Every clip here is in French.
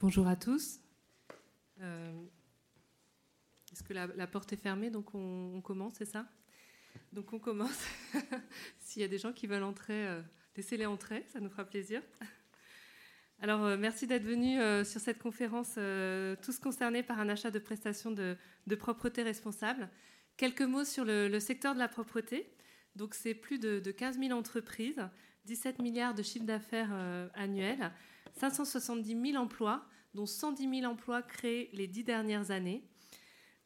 Bonjour à tous. Euh, est-ce que la, porte est fermée Donc on, commence, c'est ça? Donc on commence. S'il y a des gens qui veulent entrer, euh, laissez-les entrer, ça nous fera plaisir. Alors euh, merci d'être venus sur cette conférence, tous concernés par un achat de prestations de, propreté responsable. Quelques mots sur le, secteur de la propreté. Donc c'est plus de, de 15 000 entreprises 17 milliards de chiffre d'affaires euh, annuel, 570 000 emplois, dont 110 000 emplois créés les dix dernières années.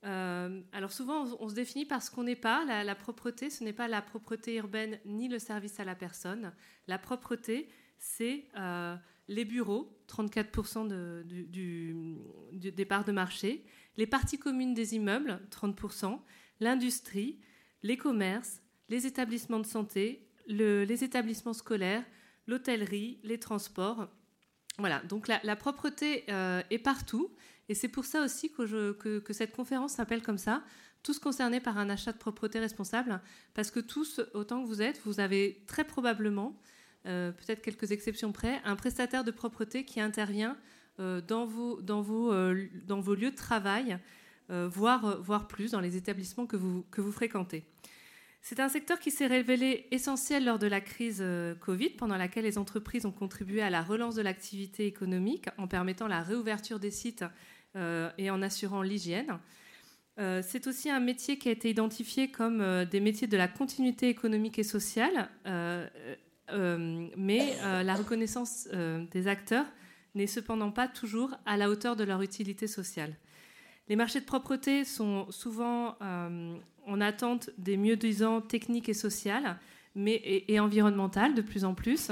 Euh, alors souvent, on, se définit par ce qu'on n'est pas. La, propreté, ce n'est pas la propreté urbaine ni le service à la personne. La propreté, c'est euh, les bureaux, 34% du, des parts de marché, les parties communes des immeubles, 30%, l'industrie, les commerces, les établissements de santé, les établissements scolaires, l'hôtellerie, les transports. Voilà, donc la, propreté euh, est partout. Et c'est pour ça aussi que, cette conférence s'appelle comme ça, tous concernés par un achat de propreté responsable, parce que tous, autant que vous êtes, vous avez très probablement, euh, peut-être quelques exceptions près, un prestataire de propreté qui intervient euh, dans, vos, lieux de travail, voire, voire plus dans les établissements que vous fréquentez. C'est un secteur qui s'est révélé essentiel lors de la crise euh, Covid, pendant laquelle les entreprises ont contribué à la relance de l'activité économique en permettant la réouverture des sites euh, et en assurant l'hygiène. Euh, c'est aussi un métier qui a été identifié comme des métiers de la continuité économique et sociale, mais la reconnaissance des acteurs n'est cependant pas toujours à la hauteur de leur utilité sociale. Les marchés de propreté sont souvent en attente des mieux-disants techniques et sociales mais, et, environnementales de plus en plus,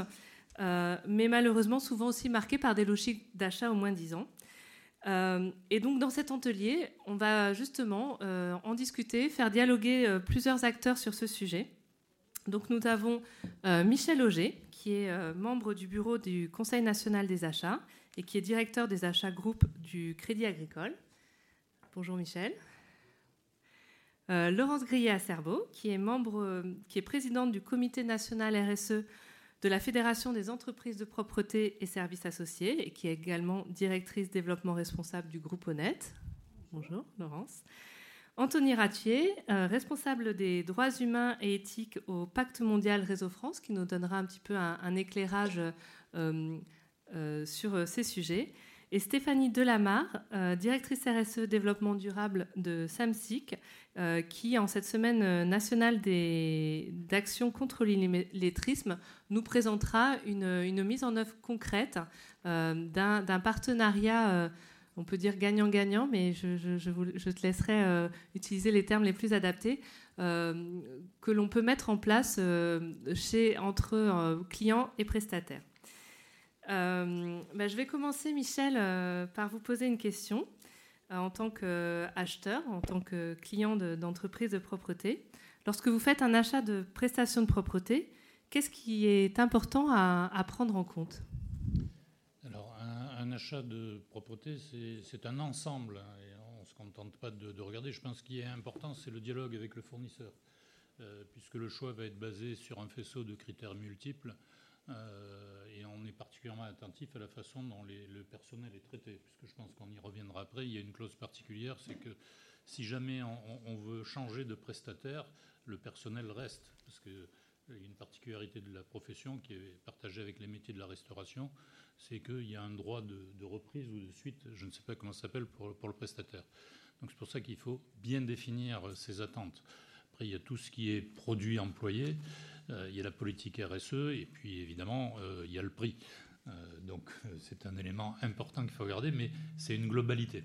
euh, mais malheureusement souvent aussi marqués par des logiques d'achat au moins 10 ans. Euh, et donc dans cet atelier, on va justement euh, en discuter, faire dialoguer plusieurs acteurs sur ce sujet. Donc nous avons Michel Auger, qui est membre du bureau du Conseil national des achats et qui est directeur des achats groupes du Crédit Agricole. Bonjour Michel. Euh, Laurence est membre, euh, qui est présidente du comité national RSE de la Fédération des entreprises de propreté et services associés et qui est également directrice développement responsable du groupe Honnête. Bonjour Laurence. Anthony Ratier, euh, responsable des droits humains et éthiques au Pacte mondial Réseau France, qui nous donnera un petit peu un, éclairage sur ces sujets. Et Stéphanie Delamare, directrice RSE développement durable de SAMSIC, euh, qui, en cette semaine nationale d'action contre l'illettrisme, nous présentera une, mise en œuvre concrète euh, d'un partenariat, euh, on peut dire gagnant-gagnant, mais je, te laisserai utiliser les termes les plus adaptés, que l'on peut mettre en place chez, entre clients et prestataires. Bah, je vais commencer, Michel, par vous poser une question. Euh, en tant qu'acheteur, en tant que client d'entreprise de, propreté. Lorsque vous faites un achat de prestations de propreté, qu'est-ce qui est important à, prendre en compte? Alors, un, achat de propreté, c'est un ensemble. Hein, on ne se contente pas de, regarder. Je pense qu'il est important, c'est le dialogue avec le fournisseur. Euh, puisque le choix va être basé sur un faisceau de critères multiples. Euh, et on est particulièrement attentif à la façon dont le personnel est traité, puisque je pense qu'on y reviendra après. Il y a une clause particulière, c'est que si jamais on, veut changer de prestataire, le personnel reste, parce qu'il y a une particularité de la profession qui est partagée avec les métiers de la restauration, c'est qu'il y a un droit de, reprise ou de suite, je ne sais pas comment ça s'appelle, pour, le prestataire. Donc c'est pour ça qu'il faut bien définir ses attentes. Après, il y a tout ce qui est produit employé. Euh, il y a la politique RSE et puis évidemment, euh, il y a le prix. Euh, donc c'est un élément important qu'il faut regarder, mais c'est une globalité.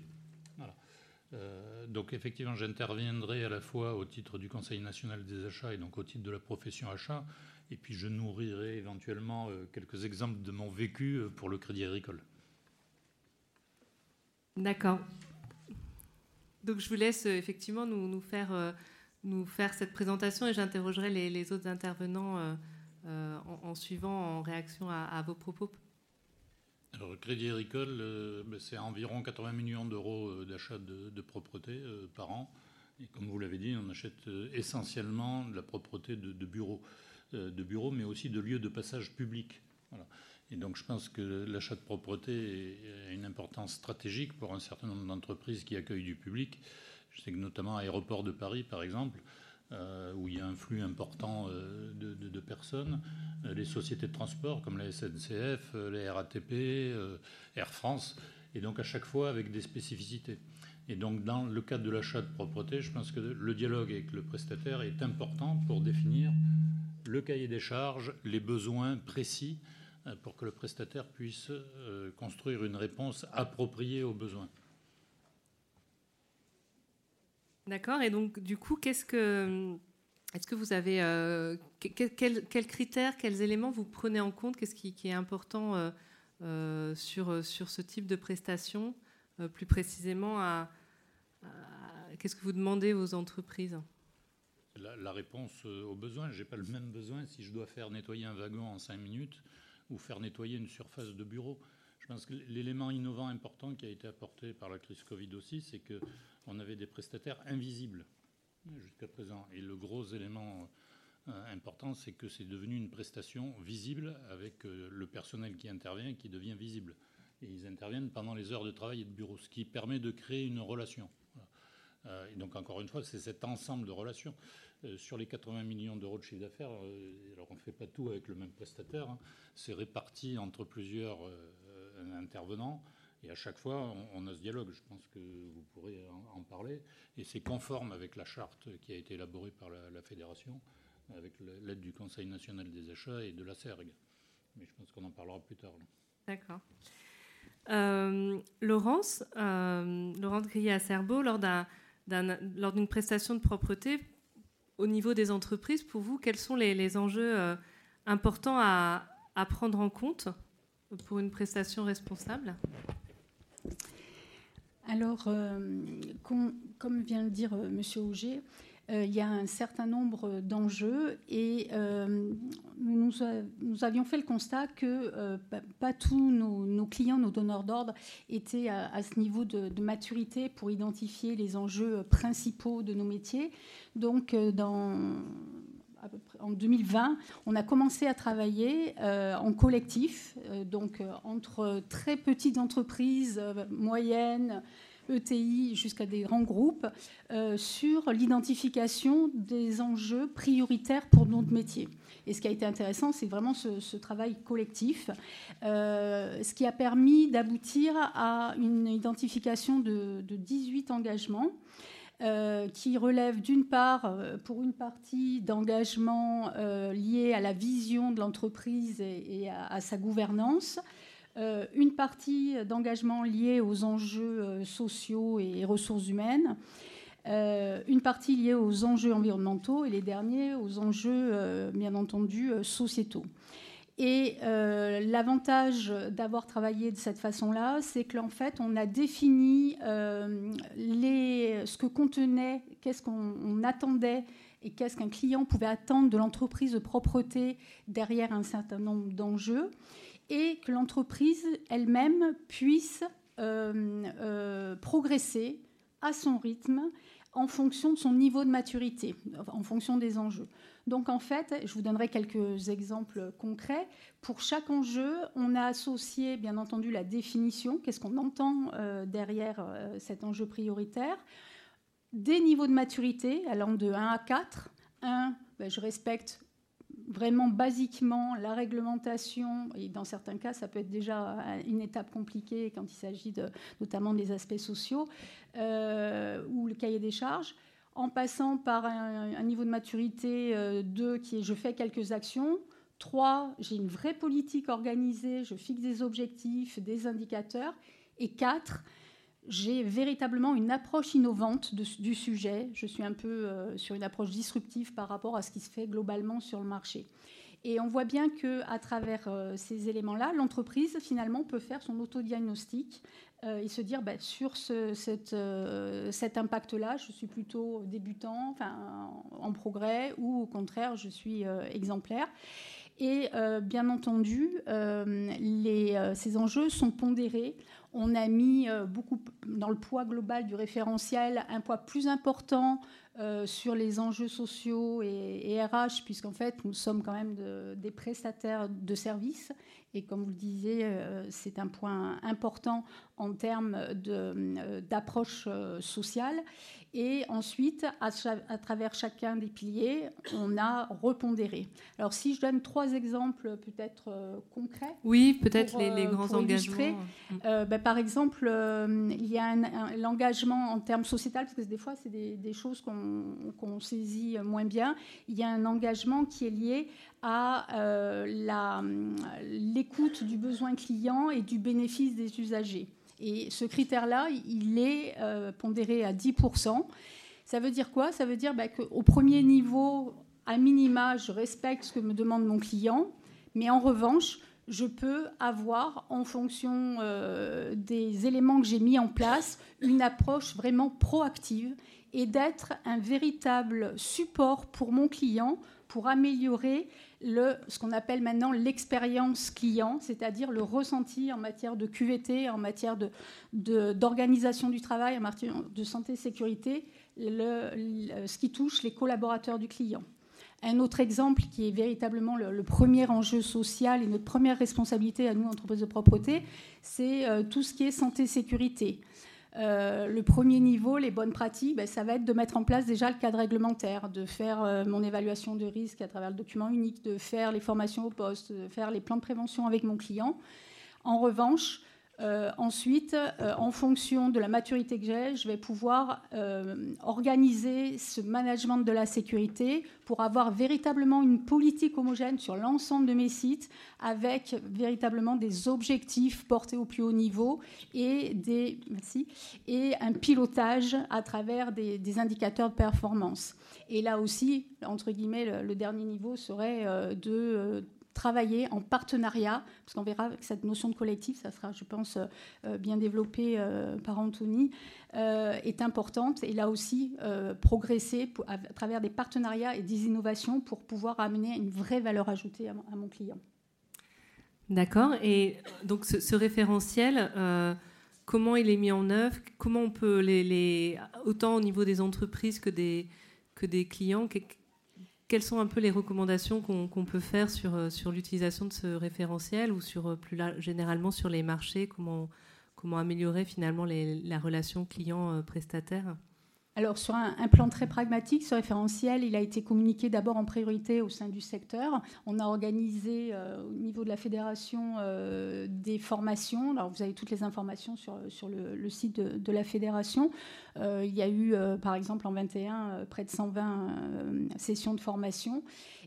donc effectivement, j'interviendrai à la fois au titre du Conseil national des achats et donc au titre de la profession achat, et puis je nourrirai éventuellement quelques exemples de mon vécu pour le crédit agricole. D'accord. Donc je vous laisse effectivement nous, nous faire nous faire cette présentation et j'interrogerai les, autres intervenants euh, euh, en, suivant, en réaction à, vos propos. Alors, Crédit Agricole, euh, ben, c'est environ 80 millions d'euros d'achat de, propreté par an. Et comme vous l'avez dit, on achète essentiellement de la propreté de, bureaux, de bureaux, mais aussi de lieux de passage public. Et donc, je pense que l'achat de propreté a une importance stratégique pour un certain nombre d'entreprises qui accueillent du public. Je sais que notamment Aéroport de Paris, par exemple, euh, où il y a un flux important euh, de, personnes, euh, les sociétés de transport comme la SNCF, les RATP, Air France, et donc à chaque fois avec des spécificités. Et donc dans le cadre de l'achat de propreté, je pense que le dialogue avec le prestataire est important pour définir le cahier des charges, les besoins précis pour que le prestataire puisse construire une réponse appropriée aux besoins. D'accord. Et donc, du coup, qu'est-ce que. Est-ce que vous avez. Euh, quels critères, quels éléments vous prenez en compte? Qu'est-ce qui, est important euh, euh, sur, sur ce type de prestation Plus précisément, qu'est-ce que vous demandez aux entreprises? La, réponse aux besoins. Je n'ai pas le même besoin si je dois faire nettoyer un wagon en cinq minutes ou faire nettoyer une surface de bureau. Je pense que l'élément innovant important qui a été apporté par la crise Covid aussi, c'est que on avait des prestataires invisibles jusqu'à présent. Et le gros élément euh, important, c'est que c'est devenu une prestation visible avec euh, le personnel qui intervient qui devient visible. Et ils interviennent pendant les heures de travail et de bureau, ce qui permet de créer une relation. Euh, et donc, encore une fois, c'est cet ensemble de relations. sur les 80 millions d'euros de chiffre d'affaires, alors on ne fait pas tout avec le même prestataire, hein. c'est réparti entre plusieurs intervenants. Et à chaque fois, on, a ce dialogue. Je pense que vous pourrez en, parler. Et c'est conforme avec la charte qui a été élaborée par la, fédération, avec l'aide du Conseil national des achats et de la SERG. Mais je pense qu'on en parlera plus tard. D'accord. Euh, Laurence, Laurence à Cerbeau, lors d'une prestation de propreté, au niveau des entreprises, pour vous, quels sont les, enjeux euh, importants à, à, prendre en compte pour une prestation responsable? Alors, euh, comme vient de dire euh, M. Auger, euh, il y a un certain nombre d'enjeux et nous, avions fait le constat que pas, tous nos, clients, nos donneurs d'ordre étaient à, ce niveau de, maturité pour identifier les enjeux principaux de nos métiers. Donc, dans, en 2020, on a commencé à travailler en collectif, donc entre très petites entreprises, moyennes, ETI jusqu'à des grands groupes, euh, sur l'identification des enjeux prioritaires pour notre métier. Et ce qui a été intéressant, c'est vraiment ce, travail collectif, euh, ce qui a permis d'aboutir à une identification de, 18 engagements. Euh, qui relèvent d'une part, pour une partie, d'engagements liés à la vision de l'entreprise et, à, sa gouvernance, euh, une partie d'engagement lié aux enjeux euh, sociaux et ressources humaines, euh, une partie liée aux enjeux environnementaux et les derniers aux enjeux, bien entendu, sociétaux. Et l'avantage d'avoir travaillé de cette façon-là, c'est que en fait, on a défini les, ce que contenait, qu'est-ce qu'on attendait et qu'est-ce qu'un client pouvait attendre de l'entreprise de propreté derrière un certain nombre d'enjeux et que l'entreprise elle-même puisse euh, euh, progresser à son rythme en fonction de son niveau de maturité, en fonction des enjeux. Donc en fait, je vous donnerai quelques exemples concrets. Pour chaque enjeu, on a associé bien entendu la définition, qu'est-ce qu'on entend euh, derrière cet enjeu prioritaire, des niveaux de maturité allant de 1 à 4. 1, ben, je respecte vraiment basiquement la réglementation, et dans certains cas, ça peut être déjà une étape compliquée quand il s'agit notamment des aspects sociaux, euh, ou le cahier des charges, en passant par un, niveau de maturité 2 euh, qui est je fais quelques actions, 3, j'ai une vraie politique organisée, je fixe des objectifs, des indicateurs, et 4, j'ai véritablement une approche innovante du sujet. Je suis un peu euh, sur une approche disruptive par rapport à ce qui se fait globalement sur le marché. Et on voit bien qu'à travers euh, ces éléments-là, l'entreprise, finalement, peut faire son autodiagnostic euh, et se dire, bah, sur ce, cet impact-là, je suis plutôt débutant, enfin, en progrès, ou au contraire, je suis exemplaire. Et bien entendu, ces enjeux sont pondérés on a mis euh, beaucoup dans le poids global du référentiel un poids plus important sur les enjeux sociaux et, RH, puisqu'en fait, nous sommes quand même des prestataires de services. Et comme vous le disiez, c'est un point important en termes d'approche sociale. Et ensuite, à, travers chacun des piliers, on a repondéré. Alors, si je donne trois exemples peut-être euh, concrets. Oui, peut-être les, euh, grands engagements. Euh, ben, par exemple, il y a l'engagement en termes sociétal, parce que des fois, c'est des, choses qu'on saisit moins bien. Il y a un engagement qui est lié à l'écoute du besoin client et du bénéfice des usagers. Et ce critère-là, il est euh, pondéré à 10%. Ça veut dire quoi? Ça veut dire bah, qu'au premier niveau, à minima, je respecte ce que me demande mon client, mais en revanche, je peux avoir, en fonction euh, des éléments que j'ai mis en place, une approche vraiment proactive et d'être un véritable support pour mon client pour améliorer ce qu'on appelle maintenant l'expérience client, c'est-à-dire le ressenti en matière de QVT, en matière d'organisation du travail, en matière de santé et sécurité, ce qui touche les collaborateurs du client. Un autre exemple qui est véritablement le, premier enjeu social et notre première responsabilité à nous, entreprises de propreté, c'est euh, tout ce qui est santé-sécurité. Euh, le premier niveau, les bonnes pratiques, ben, ça va être de mettre en place déjà le cadre réglementaire, de faire euh, mon évaluation de risque à travers le document unique, de faire les formations au poste, de faire les plans de prévention avec mon client. En revanche, euh, ensuite, euh, en fonction de la maturité que j'ai, je vais pouvoir euh, organiser ce management de la sécurité pour avoir véritablement une politique homogène sur l'ensemble de mes sites avec véritablement des objectifs portés au plus haut niveau et, des, merci, et un pilotage à travers des, indicateurs de performance. Et là aussi, entre guillemets, le dernier niveau serait de travailler en partenariat, parce qu'on verra que cette notion de collectif, ça sera, je pense, euh, bien développé euh, par Anthony, euh, est importante. Et là aussi, progresser à travers des partenariats et des innovations pour pouvoir amener une vraie valeur ajoutée à, mon client. D'accord. Et donc ce, référentiel, comment il est mis en œuvre? Comment on peut les, autant au niveau des entreprises que des que des clients? Quelles sont un peu les recommandations qu'on peut faire sur, euh, sur l'utilisation de ce référentiel ou sur, euh, plus généralement sur les marchés Comment, comment améliorer finalement la relation client-prestataire alors sur un, plan très pragmatique, ce référentiel, il a été communiqué d'abord en priorité au sein du secteur. On a organisé euh, au niveau de la fédération euh, des formations. Alors vous avez toutes les informations sur, sur le, site de, la fédération. Euh, il y a eu par exemple en 21 près de 120 sessions de formation.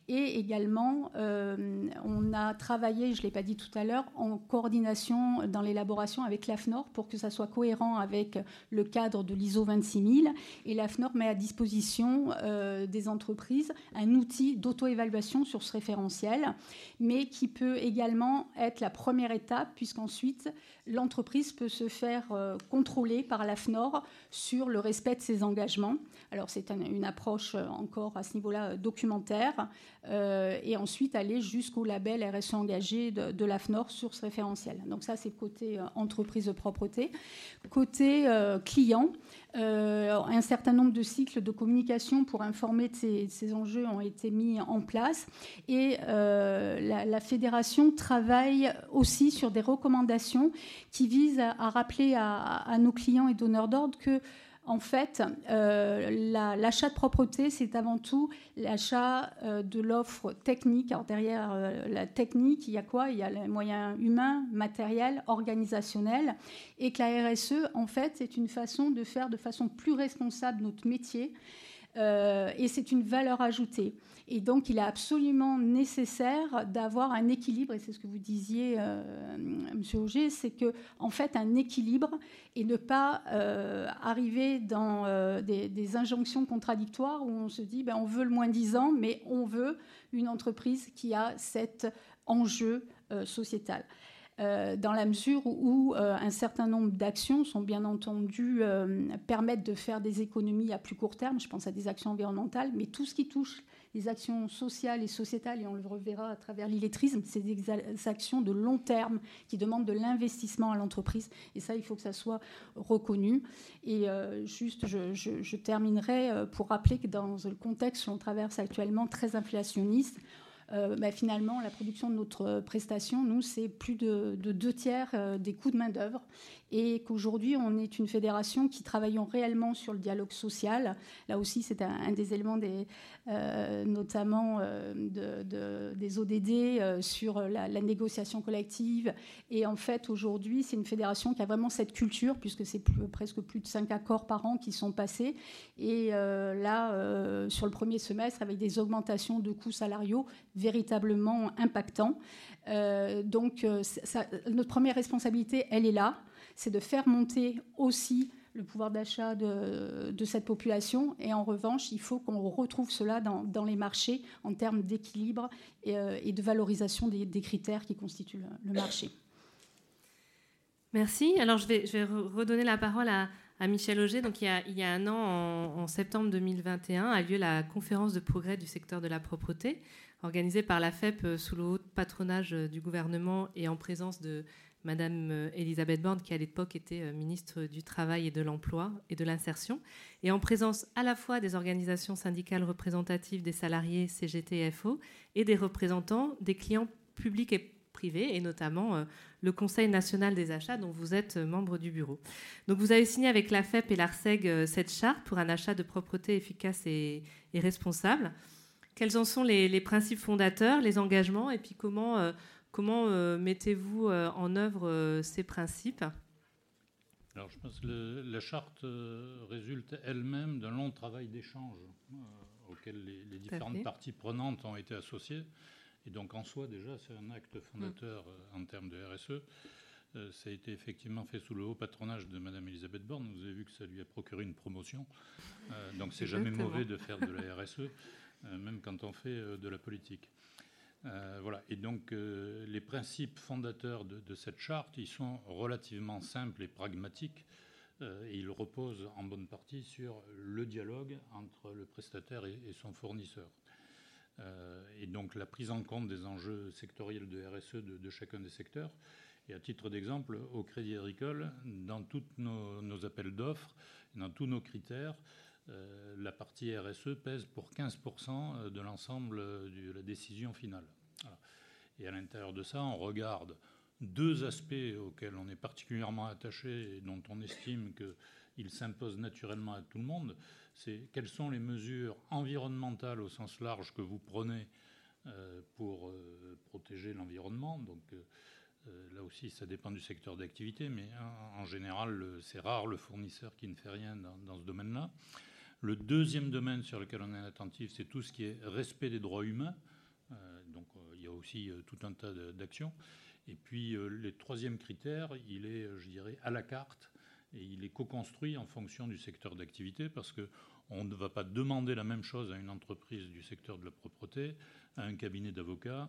Et également, euh, on a travaillé, je ne l'ai pas dit tout à l'heure, en coordination dans l'élaboration avec l'AFNOR pour que ça soit cohérent avec le cadre de l'ISO 26000. Et l'AFNOR met à disposition euh, des entreprises un outil d'auto-évaluation sur ce référentiel, mais qui peut également être la première étape, puisqu'ensuite, l'entreprise peut se faire euh, contrôler par l'AFNOR sur le respect de ses engagements. Alors c'est une approche encore à ce niveau-là documentaire, et ensuite aller jusqu'au label RSE engagé de, l'AFNOR sur ce référentiel. Donc ça c'est côté entreprise de propreté. Côté client, un certain nombre de cycles de communication pour informer de ces, enjeux ont été mis en place, et la fédération travaille aussi sur des recommandations qui vise à, rappeler à, nos clients et donneurs d'ordre que en fait, euh, l'achat de propreté, c'est avant tout l'achat euh, de l'offre technique. Alors derrière euh, la technique, il y a quoi? Il y a les moyens humains, matériels, organisationnels. Et que la RSE, en fait, c'est une façon de faire de façon plus responsable notre métier. et c'est une valeur ajoutée. Et donc, il est absolument nécessaire d'avoir un équilibre, et c'est ce que vous disiez, euh, Monsieur Auger, c'est que en fait, un équilibre et ne pas euh, arriver dans euh, des, injonctions contradictoires où on se dit, ben, on veut le moins 10 ans, mais on veut une entreprise qui a cet enjeu sociétal. dans la mesure où un certain nombre d'actions sont bien entendu permettent de faire des économies à plus court terme. Je pense à des actions environnementales, mais tout ce qui touche les actions sociales et sociétales, et on le reverra à travers l'illettrisme, c'est des actions de long terme qui demandent de l'investissement à l'entreprise. Et ça, il faut que ça soit reconnu. Et euh, juste, je, terminerai euh, pour rappeler que dans le contexte qu'on traverse actuellement, très inflationniste, euh, bah, finalement, la production de notre prestation, nous, c'est plus de, de, deux tiers des coûts de main-d'œuvre et qu'aujourd'hui, on est une fédération qui travaillons réellement sur le dialogue social. Là aussi, c'est un, des éléments, des, euh, notamment euh, de, des ODD euh, sur la, négociation collective. Et en fait, aujourd'hui, c'est une fédération qui a vraiment cette culture, puisque c'est presque plus de cinq accords par an qui sont passés. Et là, sur le premier semestre, avec des augmentations de coûts salariaux véritablement impactants. donc, notre première responsabilité, elle est là c'est de faire monter aussi le pouvoir d'achat de, cette population. Et en revanche, il faut qu'on retrouve cela dans, les marchés en termes d'équilibre et, euh, de valorisation des, critères qui constituent le, marché. Merci. Alors, je vais, redonner la parole à, Michel Auger. Donc, il y, a, un an, en, en, septembre 2021, a lieu la conférence de progrès du secteur de la propreté, organisée par la FEP euh, sous le haut patronage euh, du gouvernement et en présence de Madame euh, Elisabeth Borne, qui à l'époque était euh, ministre du Travail et de l'Emploi et de l'Insertion, et en présence à la fois des organisations syndicales représentatives des salariés CGT et et des représentants des clients publics et privés, et notamment euh, le Conseil national des achats, dont vous êtes membre du bureau. Donc vous avez signé avec la FEP et l'ARSEG cette charte pour un achat de propreté efficace et, responsable. Quels en sont les, principes fondateurs, les engagements, et puis comment Comment euh, mettez-vous euh, en œuvre euh, ces principes? Alors, je pense que la charte résulte elle-même d'un long travail d'échange auquel les, différentes parties prenantes ont été associées. Et donc, en soi, déjà, c'est un acte fondateur en termes de RSE. ça a été effectivement fait sous le haut patronage de Mme Elisabeth Borne. Vous avez vu que ça lui a procuré une promotion. donc, c'est jamais mauvais de faire de la RSE, même quand on fait de la politique. Euh, voilà. Et donc, euh, les principes fondateurs de, cette charte, ils sont relativement simples et pragmatiques. Euh, ils reposent en bonne partie sur le dialogue entre le prestataire et, son fournisseur. et donc, la prise en compte des enjeux sectoriels de RSE de, chacun des secteurs. Et à titre d'exemple, au Crédit Agricole, dans tous nos, appels d'offres, dans tous nos critères, euh, la partie RSE pèse pour 15% de l'ensemble de la décision finale. Et à l'intérieur de ça, on regarde deux aspects auxquels on est particulièrement attaché et dont on estime qu'ils s'imposent naturellement à tout le monde. C'est quelles sont les mesures environnementales au sens large que vous prenez euh, pour euh, protéger l'environnement. Donc là aussi, ça dépend du secteur d'activité, mais en, général, c'est rare le fournisseur qui ne fait rien dans ce domaine-là. Le deuxième domaine sur lequel on est attentif, c'est tout ce qui est respect des droits humains. Euh, donc euh, il y a aussi euh, tout un tas d'actions. Et puis le troisième critère, il est, je dirais, à la carte et il est co-construit en fonction du secteur d'activité parce qu'on ne va pas demander la même chose à une entreprise du secteur de la propreté, à un cabinet d'avocats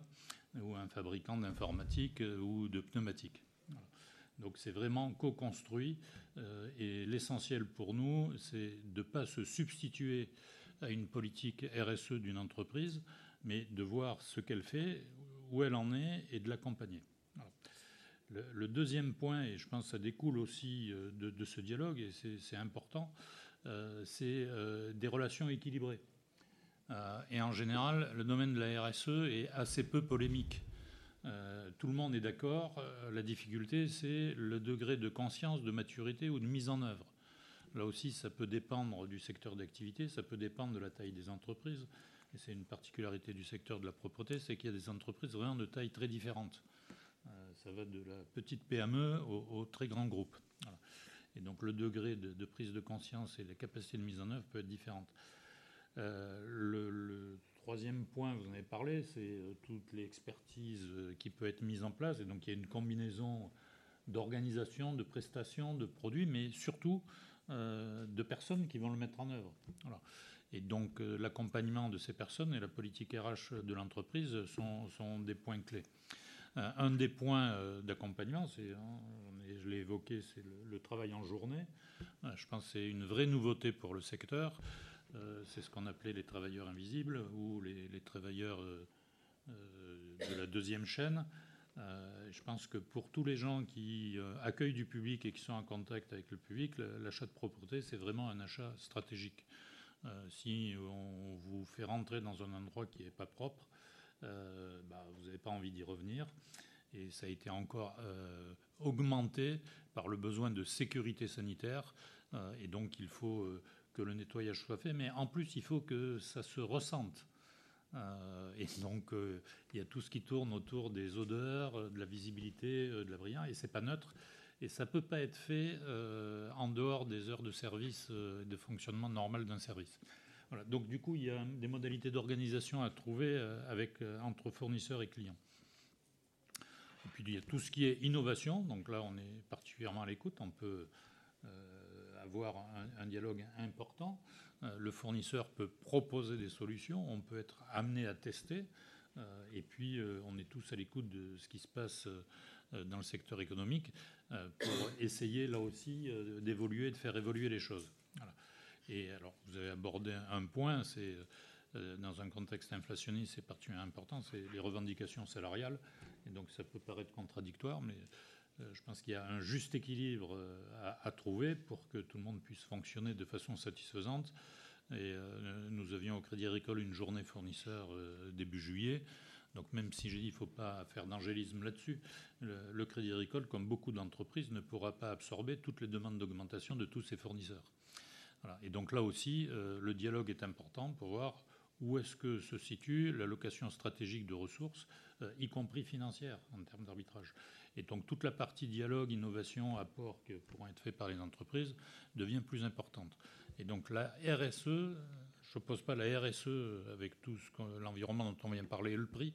ou à un fabricant d'informatique ou de pneumatiques. Donc c'est vraiment co-construit euh, et l'essentiel pour nous, c'est de ne pas se substituer à une politique RSE d'une entreprise, mais de voir ce qu'elle fait, où elle en est et de l'accompagner. Le, deuxième point, et je pense que ça découle aussi euh, de, ce dialogue, et c'est important, euh, c'est des relations équilibrées. et en général, le domaine de la RSE est assez peu polémique. Euh, tout le monde est d'accord. Euh, la difficulté, c'est le degré de conscience, de maturité ou de mise en œuvre. Là aussi, ça peut dépendre du secteur d'activité, ça peut dépendre de la taille des entreprises. Et c'est une particularité du secteur de la propreté, c'est qu'il y a des entreprises vraiment de taille très différentes. Euh, ça va de la petite PME au, très grand groupe. Et donc le degré de, prise de conscience et la capacité de mise en œuvre peut être différente. le troisième point, vous en avez parlé, c'est euh, toute l'expertise euh, qui peut être mise en place. Et donc il y a une combinaison d'organisation, de prestations, de produits, mais surtout euh, de personnes qui vont le mettre en œuvre. Et donc l'accompagnement de ces personnes et la politique RH de l'entreprise sont, des points clés. un des points d'accompagnement, c'est, hein, je l'ai évoqué, c'est le, travail en journée. je pense que c'est une vraie nouveauté pour le secteur. C'est ce qu'on appelait les travailleurs invisibles ou les, travailleurs de la deuxième chaîne. Euh, je pense que pour tous les gens qui euh, accueillent du public et qui sont en contact avec le public, l'achat de propreté, c'est vraiment un achat stratégique. Euh, si on vous fait rentrer dans un endroit qui n'est pas propre, bah, vous n'avez pas envie d'y revenir. Et ça a été encore augmenté par le besoin de sécurité sanitaire. et donc, il faut que le nettoyage soit fait. Mais en plus, il faut que ça se ressente. Euh, et donc, euh, il y a tout ce qui tourne autour des odeurs, euh, de la visibilité, de la brillance, et c'est pas neutre. Et ça peut pas être fait en dehors des heures de service, de fonctionnement normal d'un service. Voilà. Donc, du coup, il y a des modalités d'organisation à trouver avec, entre fournisseurs et clients. Et puis, il y a tout ce qui est innovation. Donc là, on est particulièrement à l'écoute. On peut avoir un, dialogue important. Euh, le fournisseur peut proposer des solutions, on peut être amené à tester, euh, et puis euh, on est tous à l'écoute de ce qui se passe dans le secteur économique pour essayer là aussi d'évoluer, de faire évoluer les choses. Et alors, vous avez abordé un point, c'est dans un contexte inflationniste, c'est particulièrement important, c'est les revendications salariales. Et donc, ça peut paraître contradictoire, mais je pense qu'il y a un juste équilibre à, trouver pour que tout le monde puisse fonctionner de façon satisfaisante et euh, nous avions au Crédit Agricole une journée fournisseur euh, début juillet. Donc même si j'ai dit qu'il ne faut pas faire d'angélisme là-dessus, le, Crédit Agricole, comme beaucoup d'entreprises, ne pourra pas absorber toutes les demandes d'augmentation de tous ses fournisseurs. Et donc là aussi, euh, le dialogue est important pour voir où est-ce que se situe l'allocation stratégique de ressources, y compris financière en termes d'arbitrage. Et donc toute la partie dialogue, innovation, apport qui pourront être faits par les entreprises devient plus importante. Et donc la RSE, je ne pose pas la RSE avec tout l'environnement dont on vient parler et le prix.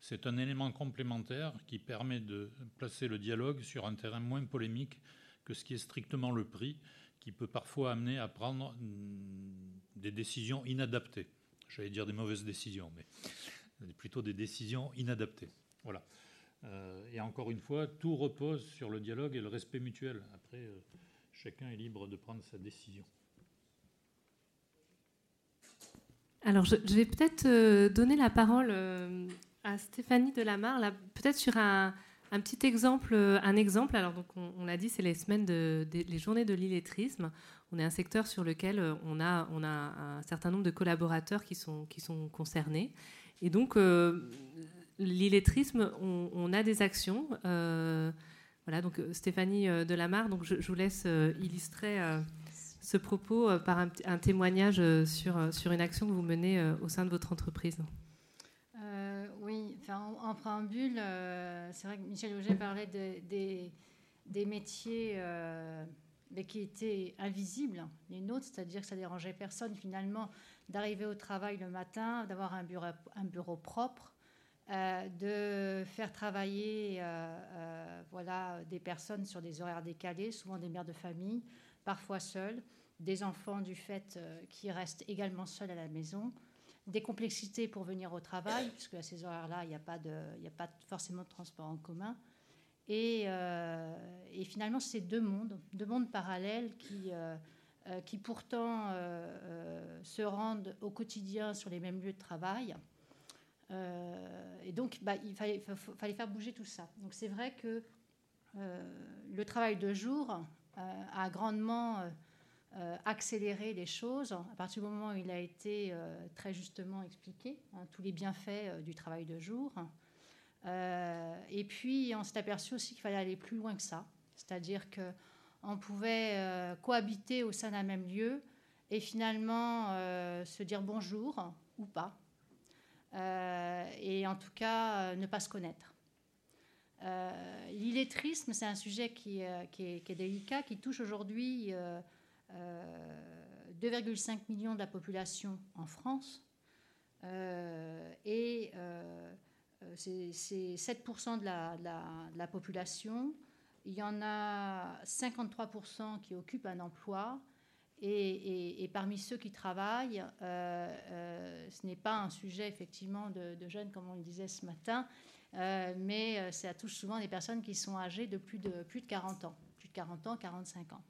C'est un élément complémentaire qui permet de placer le dialogue sur un terrain moins polémique que ce qui est strictement le prix, qui peut parfois amener à prendre des décisions inadaptées. J'allais dire des mauvaises décisions, mais plutôt des décisions inadaptées. Voilà. Euh, et encore une fois, tout repose sur le dialogue et le respect mutuel. Après, euh, chacun est libre de prendre sa décision. Alors, je, vais peut-être euh, donner la parole à Stéphanie Delamarre, peut-être sur un, petit exemple, un exemple. Alors, donc, on, l'a dit, c'est les semaines de, les journées de l'illettrisme. On est un secteur sur lequel on a, on a un certain nombre de collaborateurs qui sont, concernés. Et donc, l'illettrisme, on, a des actions. voilà, donc Stéphanie Delamarre, donc je, vous laisse illustrer ce propos euh, par un, témoignage euh, sur, euh, une action que vous menez au sein de votre entreprise. oui, en, préambule, c'est vrai que Michel Auger parlait des, des métiers qui étaient invisibles, les nôtres, c'est-à-dire que ça dérangeait personne finalement d'arriver au travail le matin, d'avoir un bureau, propre, de faire travailler voilà, des personnes sur des horaires décalés, souvent des mères de famille, parfois seules, des enfants du fait euh, qui restent également seuls à la maison, des complexités pour venir au travail, puisque à ces horaires-là, il n'y a, a pas forcément de transport en commun. Et, euh, et finalement, c'est deux mondes, deux mondes parallèles qui, euh, qui pourtant se rendent au quotidien sur les mêmes lieux de travail. et donc, bah, il fallait, faire bouger tout ça. Donc, c'est vrai que le travail de jour a grandement euh, accélérer les choses à partir du moment où il a été euh, très justement expliqué, hein, tous les bienfaits euh, du travail de jour. Et puis, on s'est aperçu aussi qu'il fallait aller plus loin que ça, c'est-à-dire qu'on pouvait cohabiter au sein d'un même lieu et finalement se dire bonjour ou pas, et en tout cas ne pas se connaître. L'illettrisme, c'est un sujet qui, est, qui, est, délicat, qui touche aujourd'hui 2,5 euh, millions de la population en France. Euh, et euh, c'est 7% de la, population. Il y en a 53% qui occupent un emploi. Et, parmi ceux qui travaillent, ce n'est pas un sujet effectivement de, jeunes, comme on le disait ce matin, mais ça touche souvent des personnes qui sont âgées de plus de, plus de 40 ans, plus de 40 ans, 45 ans.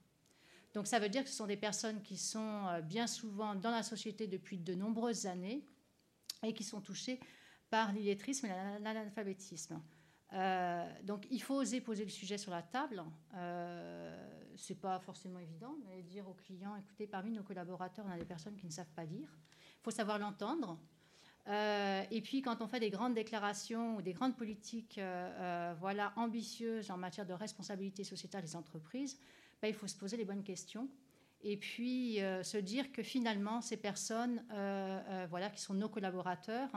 Donc ça veut dire que ce sont des personnes qui sont bien souvent dans la société depuis de nombreuses années et qui sont touchées par l'illettrisme et l'analphabétisme. Euh, donc il faut oser poser le sujet sur la table. Euh, c'est pas forcément évident, mais dire aux clients, écoutez, parmi nos collaborateurs, on a des personnes qui ne savent pas lire. Il faut savoir l'entendre. Euh, et puis quand on fait des grandes déclarations ou des grandes politiques euh, voilà, ambitieuses en matière de responsabilité sociétale des entreprises, ben, il faut se poser les bonnes questions. Et puis se dire que finalement, ces personnes voilà, qui sont nos collaborateurs,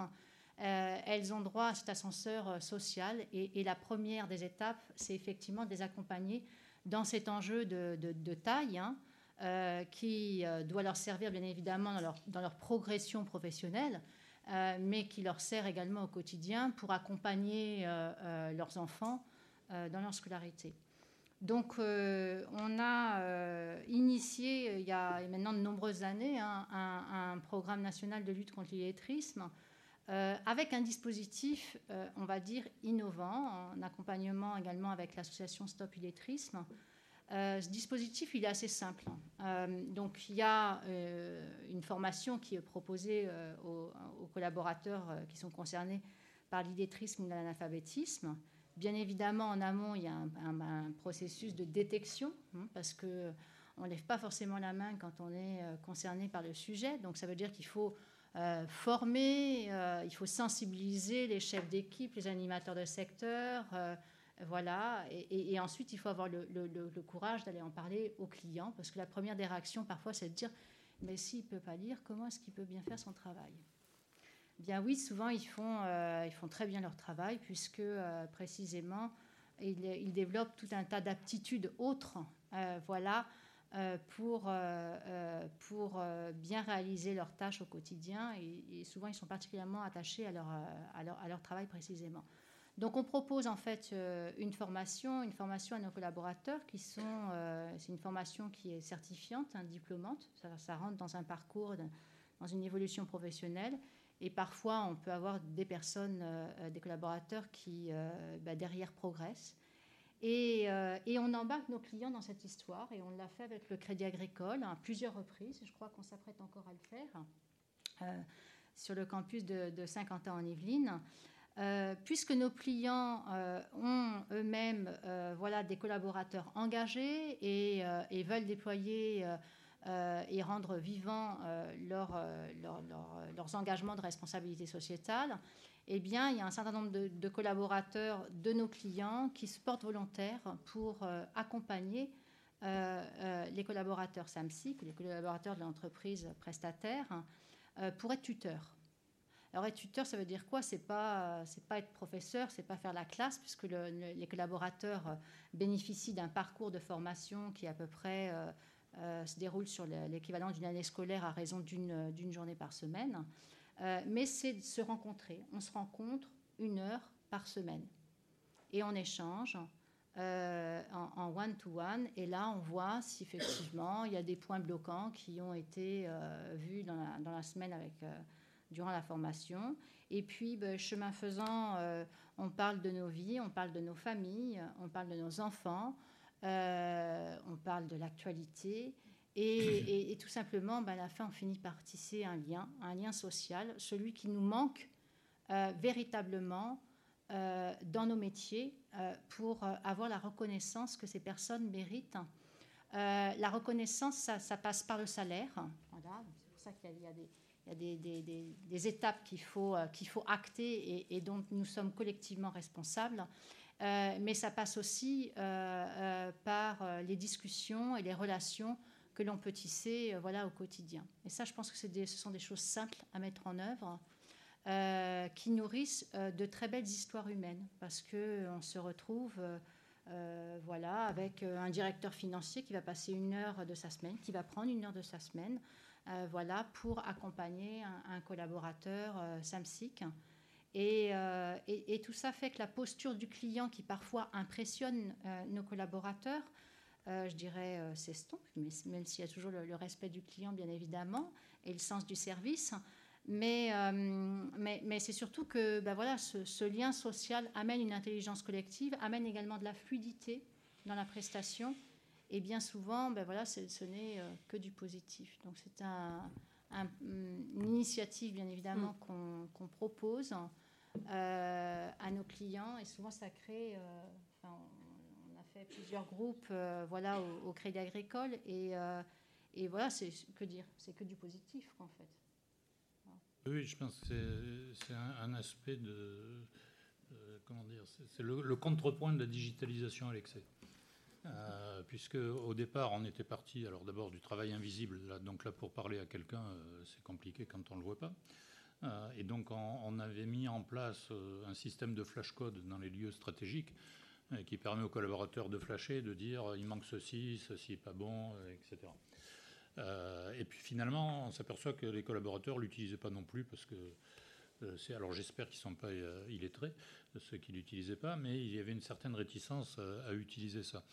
euh, elles ont droit à cet ascenseur euh, social. Et, la première des étapes, c'est effectivement de les accompagner dans cet enjeu de, taille, hein, euh, qui doit leur servir bien évidemment dans leur, progression professionnelle, mais qui leur sert également au quotidien pour accompagner leurs enfants dans leur scolarité. Donc, on a initié, il y a maintenant de nombreuses années, hein, un, un, programme national de lutte contre l'illettrisme euh, avec un dispositif, euh, on va dire, innovant, en accompagnement également avec l'association Stop Illettrisme. Euh, ce dispositif, il est assez simple. donc, il y a une formation qui est proposée aux, collaborateurs qui sont concernés par l'illettrisme ou l'analphabétisme. Bien évidemment, en amont, il y a un, processus de détection, hein, parce que on ne lève pas forcément la main quand on est concerné par le sujet. Donc, ça veut dire qu'il faut euh, former, euh, il faut sensibiliser les chefs d'équipe, les animateurs de secteur, euh, voilà. Et, ensuite, il faut avoir le, courage d'aller en parler aux clients, parce que la première des réactions, parfois, c'est de dire, mais s'il ne peut pas lire, comment est-ce qu'il peut bien faire son travail? Bien oui, souvent, ils font, ils font très bien leur travail, puisque précisément, ils, ils, développent tout un tas d'aptitudes autres, voilà, pour, euh, euh, pour bien réaliser leurs tâches au quotidien et, souvent ils sont particulièrement attachés à leur, à leur, travail précisément. Donc on propose en fait une formation, une formation à nos collaborateurs qui sont, c'est une formation qui est certifiante, un diplômante, ça, rentre dans un parcours, dans une évolution professionnelle. Et parfois on peut avoir des personnes, des collaborateurs qui bah, derrière progressent euh, et, on embarque nos clients dans cette histoire et on l'a fait avec le Crédit Agricole à plusieurs reprises. Je crois qu'on s'apprête encore à le faire euh, sur le campus de, Saint-Quentin en Yvelines. Euh, puisque nos clients ont eux-mêmes voilà, des collaborateurs engagés et veulent déployer et rendre vivants leur, leurs engagements de responsabilité sociétale, eh bien, il y a un certain nombre de, collaborateurs de nos clients qui se portent volontaires pour euh, accompagner euh, euh, les collaborateurs SAMSIC, les collaborateurs de l'entreprise prestataire, pour être tuteurs. Alors être tuteur, ça veut dire quoi? C'est pas pas être professeur, c'est pas faire la classe, puisque les collaborateurs bénéficient d'un parcours de formation qui à peu près se déroule sur l'équivalent d'une année scolaire à raison d'une journée par semaine. Euh, mais c'est de se rencontrer. On se rencontre une heure par semaine et on échange euh, en one-to-one. et là, on voit si effectivement il y a des points bloquants qui ont été euh, vus dans la, semaine avec, durant la formation. Et puis, ben, chemin faisant, on parle de nos vies, on parle de nos familles, on parle de nos enfants, on parle de l'actualité. Et, tout simplement, ben, à la fin, on finit par tisser un lien, un lien social, celui qui nous manque euh, véritablement euh, dans nos métiers euh, pour avoir la reconnaissance que ces personnes méritent. la reconnaissance, ça, passe par le salaire. Voilà, c'est pour ça qu'il y a, des, il y a des, étapes qu'il faut, qu'il faut acter et, et, dont nous sommes collectivement responsables. Mais ça passe aussi par les discussions et les relations que l'on peut tisser euh, voilà, au quotidien. Et ça, je pense que ce sont des choses simples à mettre en œuvre. Euh, qui nourrissent euh, de très belles histoires humaines parce qu'on se retrouve voilà, avec un directeur financier qui va passer une heure de sa semaine, qui va prendre une heure de sa semaine voilà, pour accompagner un, collaborateur SAMSIC. Et, et, et, tout ça fait que la posture du client qui parfois impressionne nos collaborateurs euh, je dirais, euh, s'estompe, même s'il y a toujours le, respect du client, bien évidemment, et le sens du service. Mais, mais, mais c'est surtout que ben voilà, ce, ce, lien social amène une intelligence collective, amène également de la fluidité dans la prestation. Et bien souvent, ben voilà, ce n'est que du positif. Donc c'est un, une initiative, bien évidemment, mm. qu'on propose euh, à nos clients. Et souvent, ça crée. Euh, on a fait plusieurs groupes euh, voilà, au, Crédit Agricole. Et, et voilà, c'est que dire C'est que du positif, en fait. Oui, je pense que c'est un, aspect de. comment dire C'est le, contrepoint de la digitalisation à l'excès. Euh, puisque au départ on était parti alors d'abord du travail invisible là, donc là pour parler à quelqu'un euh, c'est compliqué quand on le voit pas euh, et donc on, avait mis en place un système de flash code dans les lieux stratégiques qui permet aux collaborateurs de flasher de dire il manque ceci ceci est pas bon etc et puis finalement on s'aperçoit que les collaborateurs l'utilisaient pas non plus parce que alors j'espère qu'ils sont pas illettrés ceux qui l'utilisaient pas, mais il y avait une certaine réticence à, utiliser ça.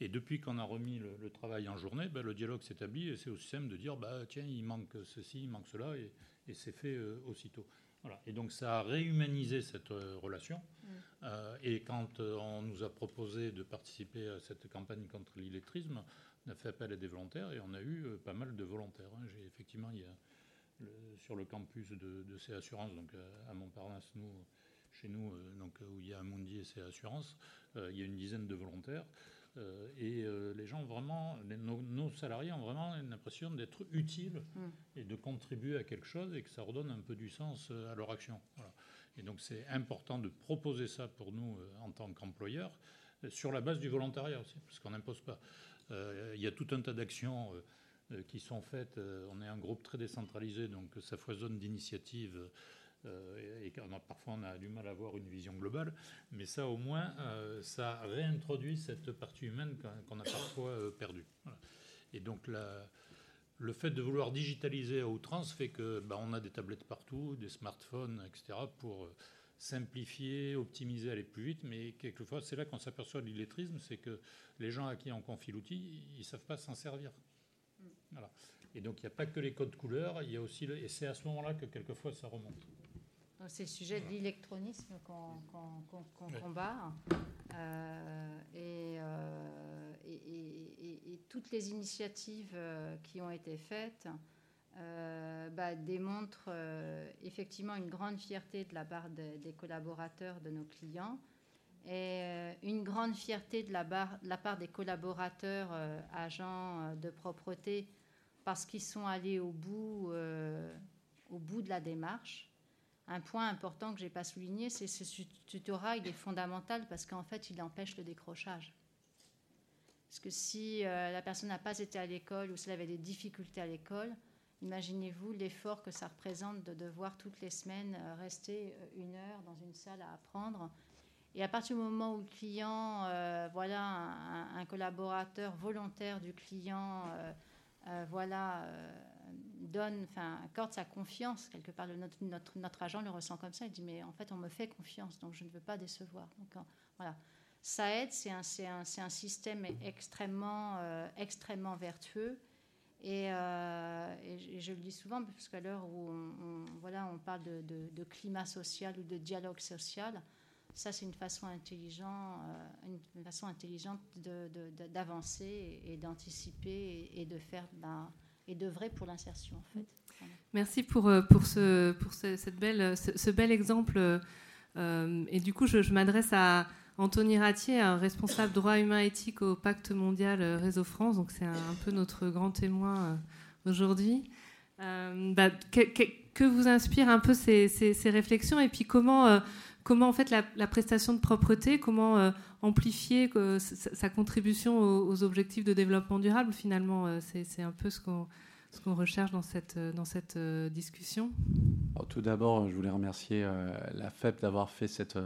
Et depuis qu'on a remis le, travail en journée, ben, le dialogue s'établit et c'est aussi simple de dire bah, tiens, il manque ceci, il manque cela, c'est fait euh, aussitôt. Voilà. Et donc ça a réhumanisé cette euh, relation. Mm. Euh, et quand on nous a proposé de participer à cette campagne contre l'illettrisme, on a fait appel à des volontaires et on a eu pas mal de volontaires. Hein. J'ai effectivement, il y a sur le campus de, de ces assurances, donc à Montparnasse, nous chez nous, donc, où il y a Amundi et ses assurances, euh, il y a une dizaine de volontaires. Euh, et les gens vraiment, nos, salariés ont vraiment l'impression d'être utiles mm. et de contribuer à quelque chose et que ça redonne un peu du sens à leur action. Et donc c'est important de proposer ça pour nous en tant qu'employeurs sur la base du volontariat aussi, parce qu'on n'impose pas. Il y a tout un tas d'actions qui sont faites. On est un groupe très décentralisé, donc ça foisonne d'initiatives euh, et parfois on a du mal à avoir une vision globale, mais ça au moins, euh, ça réintroduit cette partie humaine qu'on a parfois euh, perdue. Et donc le fait de vouloir digitaliser à outrance fait que bah, on a des tablettes partout, des smartphones, etc. pour simplifier, optimiser, aller plus vite, mais quelquefois c'est là qu'on s'aperçoit de l'illettrisme, c'est que les gens à qui on confie l'outil, ils ne savent pas s'en servir. Voilà. Et donc il n'y a pas que les codes couleurs, il y a aussi et c'est à ce moment-là que quelquefois ça remonte. C'est le sujet de l'électronisme qu'on combat. Euh, euh, et, toutes les initiatives euh, qui ont été faites bah, démontrent effectivement une grande fierté de la part des collaborateurs de nos clients et une grande fierté de la, de la part des collaborateurs agents de propreté parce qu'ils sont allés au bout, au bout de la démarche un point important que je n'ai pas souligné, c'est ce tutorat, il est fondamental parce qu'en fait, il empêche le décrochage. Parce que si euh, la personne n'a pas été à l'école ou si elle avait des difficultés à l'école, imaginez-vous l'effort que ça représente de devoir toutes les semaines euh, rester euh, une heure dans une salle à apprendre. Et à partir du moment où le client, voilà, un, collaborateur volontaire du client, voilà, donne, enfin, accorde sa confiance, quelque part, notre, notre, agent le ressent comme ça, il dit, mais en fait, on me fait confiance, donc je ne veux pas décevoir. Donc, voilà. Ça aide, c'est un, un, un, système extrêmement, euh, extrêmement vertueux. Euh, et, je le dis souvent, parce qu'à l'heure où on, voilà, on parle de, de, climat social ou de dialogue social, ça, c'est une façon intelligente, euh, une façon intelligente d'avancer et, d'anticiper et, de faire ben, et d'œuvrer pour l'insertion. Merci pour, euh, pour, ce, cette belle, bel exemple. Euh, et du coup, je, m'adresse à Anthony Ratier, responsable droit humain éthique au Pacte mondial euh, Réseau France. Donc, c'est un, peu notre grand témoin aujourd'hui. Bah, que, vous inspire un peu ces, ces, réflexions et puis comment, comment en fait la, prestation de propreté, comment amplifier sa contribution aux, objectifs de développement durable finalement C'est un peu ce qu'on recherche dans cette, euh, dans cette euh, discussion Tout d'abord, je voulais remercier euh, la FEP d'avoir fait cette,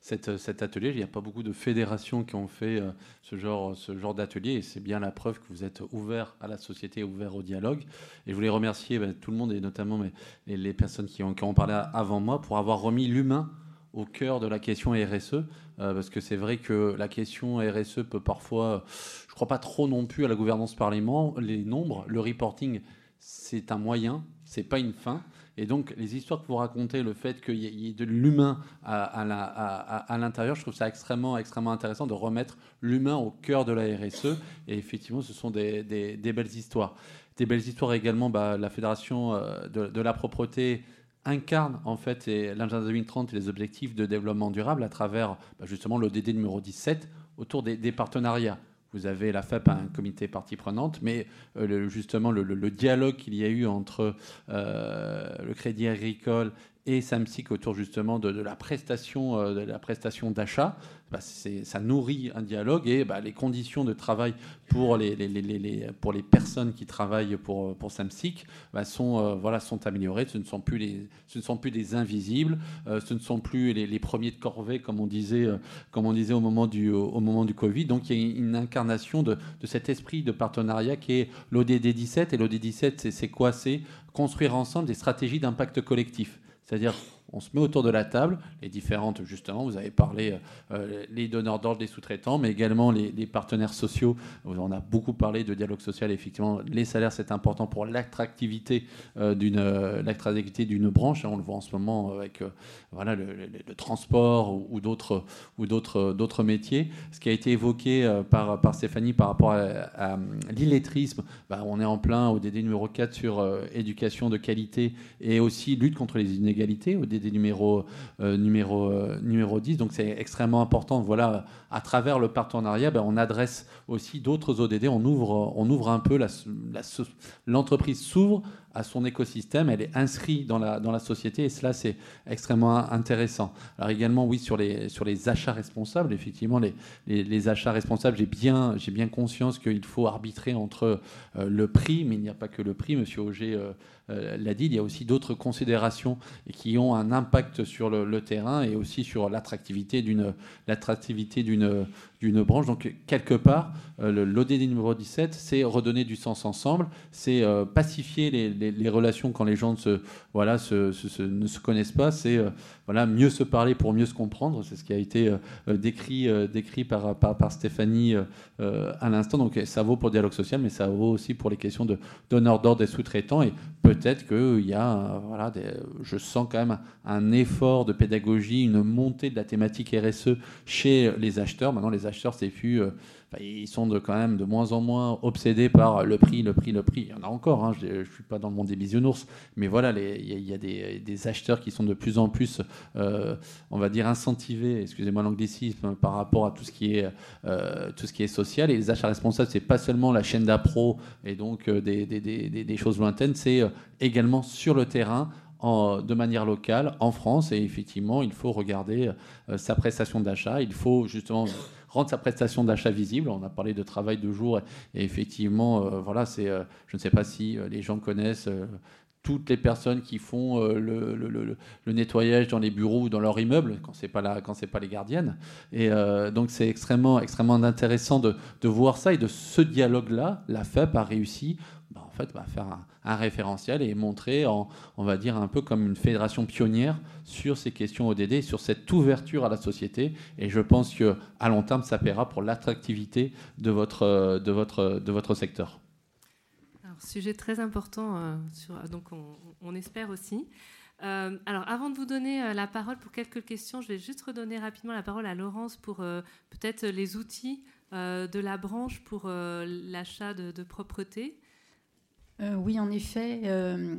cet atelier. Il n'y a pas beaucoup de fédérations qui ont fait ce genre, ce genre d'atelier et c'est bien la preuve que vous êtes ouvert à la société, ouvert au dialogue. Et je voulais remercier ben, tout le monde et notamment les, personnes qui ont, qui ont parlé avant moi pour avoir remis l'humain au cœur de la question RSE, parce que c'est vrai que la question RSE peut parfois, je ne crois pas trop non plus à la gouvernance par les, nombres, le reporting, c'est un moyen, c'est pas une fin. Et donc, les histoires que vous racontez, le fait qu'il y ait de l'humain à, l'intérieur, je trouve ça extrêmement, extrêmement intéressant de remettre l'humain au cœur de la RSE. Et effectivement, ce sont des, belles histoires. Des belles histoires également, bah, la Fédération euh, de, la propreté incarne en fait l'agenda 2030 et les objectifs de développement durable à travers bah, justement l'ODD numéro 17 autour des partenariats. Vous avez la FEP, un comité partie prenante, mais euh, justement le, dialogue qu'il y a eu entre euh, le Crédit Agricole et Samsic autour justement de, la prestation euh, de la prestation d'achat, bah, ça nourrit un dialogue et bah, les conditions de travail pour les, pour les personnes qui travaillent pour, pour Samsic bah, sont, euh, voilà, sont améliorées. Ce ne sont plus, les, ce ne sont plus des invisibles, euh, ce ne sont plus les, premiers de corvée comme on disait, comme on disait au, moment du, au moment du Covid. Donc il y a une incarnation de, de cet esprit de partenariat qui est l'ODD 17. Et l'ODD 17, c'est quoi? C'est construire ensemble des stratégies d'impact collectif. C'est-à-dire, on se met autour de la table, les différentes, justement, vous avez parlé, euh, les donneurs d'ordre, les sous-traitants, mais également les, partenaires sociaux. On a beaucoup parlé de dialogue social. Effectivement, les salaires, c'est important pour l'attractivité euh, d'une euh, branche. On le voit en ce moment avec voilà, le, transport ou, d'autres métiers. Ce qui a été évoqué par, Stéphanie par rapport à, l'illettrisme, bah, on est en plein au DD numéro 4 sur éducation de qualité et aussi lutte contre les inégalités, numéro, euh, numéro, euh, numéro 10. Donc c'est extrêmement important. Voilà, à travers le partenariat, ben, on adresse aussi d'autres ODD. On ouvre, on ouvre un peu, l'entreprise s'ouvre à son écosystème, elle est inscrite dans la, dans la société et cela c'est extrêmement intéressant. Alors également oui sur les, sur les achats responsables, effectivement les, les, achats responsables, j'ai bien, bien conscience qu'il faut arbitrer entre euh, le prix, mais il n'y a pas que le prix, Monsieur Auger euh, euh, l'a dit, il y a aussi d'autres considérations qui ont un impact sur le, le terrain et aussi sur l'attractivité d'une d'une branche. Donc, quelque part, euh, l'ODD numéro 17, c'est redonner du sens ensemble, c'est euh, pacifier les, relations quand les gens se, voilà, ne se connaissent pas, c'est euh, voilà, mieux se parler pour mieux se comprendre. C'est ce qui a été décrit, décrit par, par, Stéphanie à l'instant. Donc, ça vaut pour le dialogue social, mais ça vaut aussi pour les questions de donneur d'ordre des sous-traitants. Et peut-être qu'il y a, voilà, je sens quand même un effort de pédagogie, une montée de la thématique RSE chez les acheteurs. Maintenant, les acheteurs acheteurs CFU, euh, ils sont de, quand même de moins en moins obsédés par le prix, le prix, le prix. Il y en a encore, hein, je ne suis pas dans le monde des bisounours, mais voilà, il y, a, des, acheteurs qui sont de plus en plus, euh, on va dire, incentivés, excusez-moi l'anglicisme, par rapport à tout ce qui est, euh, tout ce qui est social. Et les achats responsables, c'est pas seulement la chaîne d'appro et donc des, des choses lointaines, c'est également sur le terrain de manière locale en France. Et effectivement, il faut regarder euh, sa prestation d'achat. Il faut justement rendre sa prestation d'achat visible. On a parlé de travail de jour. Et effectivement, euh, voilà, c'est, euh, je ne sais pas si les gens connaissent toutes les personnes qui font le, nettoyage dans les bureaux ou dans leur immeuble, quand pas là, quand c'est pas les gardiennes. Et donc c'est extrêmement, extrêmement intéressant de, voir ça et de ce dialogue-là, la FEP a réussi bah, en fait, va faire un, référentiel et montrer, en, on va dire, un peu comme une fédération pionnière sur ces questions ODD, sur cette ouverture à la société. Et je pense qu'à long terme, ça paiera pour l'attractivité de votre, de, votre, de votre secteur. Alors, sujet très important, euh, donc on, espère aussi. Euh, alors, avant de vous donner euh, la parole pour quelques questions, je vais juste redonner rapidement la parole à Laurence pour peut-être les outils de la branche pour l'achat de, propreté. Euh, oui, en effet, euh,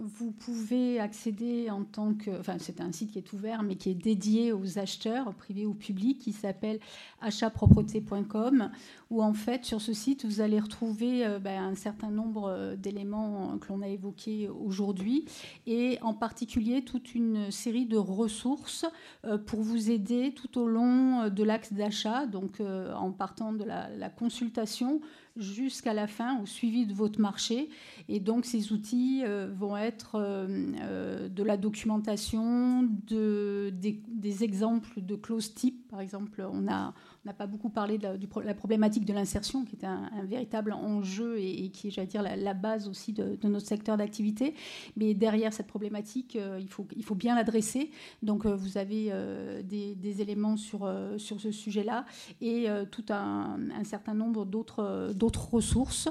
vous pouvez accéder en tant que... Enfin, c'est un site qui est ouvert, mais qui est dédié aux acheteurs, privés ou publics, qui s'appelle achatpropreté.com, où en fait, sur ce site, vous allez retrouver euh, ben, un certain nombre d'éléments que l'on a évoqués aujourd'hui, et en particulier toute une série de ressources pour vous aider tout au long de l'axe d'achat, donc en partant de la consultation jusqu'à la fin, au suivi de votre marché. Et donc, ces outils euh, vont être euh, euh, de la documentation, de, des, exemples de clauses type. Par exemple, on a on n'a pas beaucoup parlé de la, problématique de l'insertion, qui est un, véritable enjeu et, qui est, j'allais dire, la, base aussi de, notre secteur d'activité. Mais derrière cette problématique, euh, il, faut, bien l'adresser. Donc, euh, vous avez euh, des, éléments sur, ce sujet-là et tout un, certain nombre d'autres ressources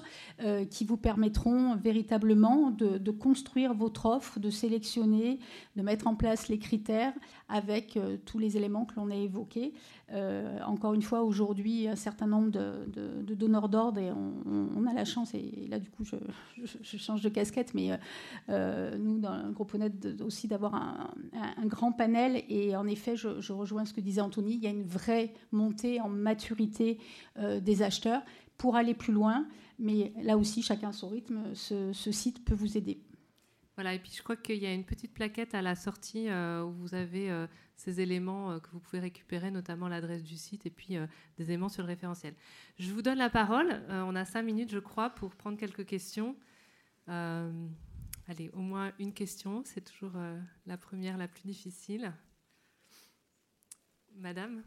qui vous permettront véritablement de, construire votre offre, de sélectionner, de mettre en place les critères avec tous les éléments que l'on a évoqués. encore une fois, aujourd'hui, un certain nombre de, donneurs d'ordre et on, a la chance, et là du coup je, change de casquette, mais nous dans le groupe Honnête aussi d'avoir un, grand panel et en effet, je, rejoins ce que disait Anthony, il y a une vraie montée en maturité euh, des acheteurs pour aller plus loin, mais là aussi, chacun son rythme, ce, site peut vous aider. Voilà, et puis je crois qu'il y a une petite plaquette à la sortie euh, où vous avez euh, ces éléments que vous pouvez récupérer, notamment l'adresse du site et puis des éléments sur le référentiel. Je vous donne la parole. on a cinq minutes, je crois, pour prendre quelques questions. allez, au moins une question. C'est toujours la première, la plus difficile. Madame